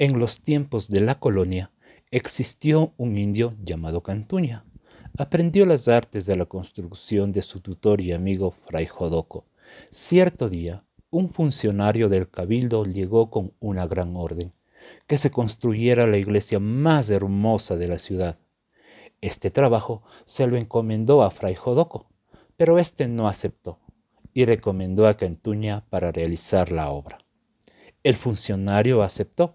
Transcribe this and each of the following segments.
En los tiempos de la colonia existió un indio llamado Cantuña. Aprendió las artes de la construcción de su tutor y amigo Fray Jodoco. Cierto día, un funcionario del cabildo llegó con una gran orden, que se construyera la iglesia más hermosa de la ciudad. Este trabajo se lo encomendó a Fray Jodoco, pero éste no aceptó y recomendó a Cantuña para realizar la obra. El funcionario aceptó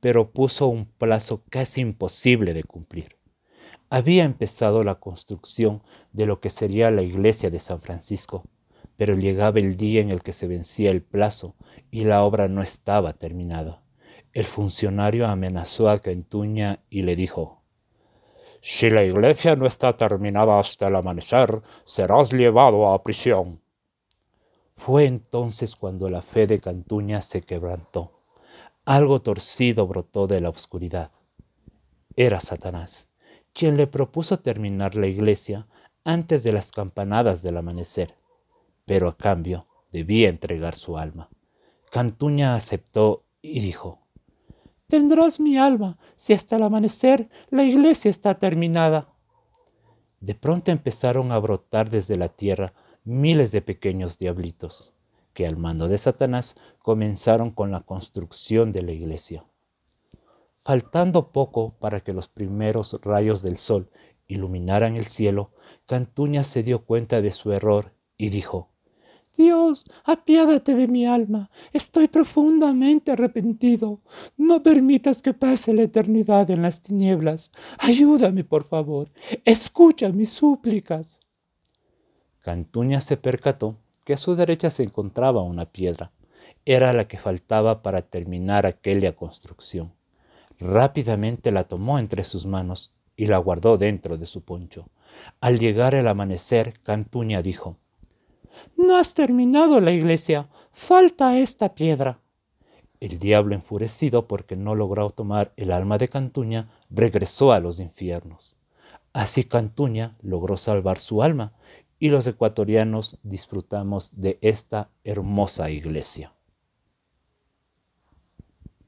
pero puso un plazo casi imposible de cumplir. Había empezado la construcción de lo que sería la iglesia de San Francisco, pero llegaba el día en el que se vencía el plazo y la obra no estaba terminada. El funcionario amenazó a Cantuña y le dijo, Si la iglesia no está terminada hasta el amanecer, serás llevado a prisión. Fue entonces cuando la fe de Cantuña se quebrantó algo torcido brotó de la oscuridad. Era Satanás, quien le propuso terminar la iglesia antes de las campanadas del amanecer, pero a cambio debía entregar su alma. Cantuña aceptó y dijo, Tendrás mi alma si hasta el amanecer la iglesia está terminada. De pronto empezaron a brotar desde la tierra miles de pequeños diablitos que al mando de Satanás comenzaron con la construcción de la iglesia. Faltando poco para que los primeros rayos del sol iluminaran el cielo, Cantuña se dio cuenta de su error y dijo, Dios, apiádate de mi alma, estoy profundamente arrepentido. No permitas que pase la eternidad en las tinieblas. Ayúdame, por favor, escucha mis súplicas. Cantuña se percató que a su derecha se encontraba una piedra. Era la que faltaba para terminar aquella construcción. Rápidamente la tomó entre sus manos y la guardó dentro de su poncho. Al llegar el amanecer, Cantuña dijo, No has terminado la iglesia, falta esta piedra. El diablo, enfurecido porque no logró tomar el alma de Cantuña, regresó a los infiernos. Así Cantuña logró salvar su alma y los ecuatorianos disfrutamos de esta hermosa iglesia.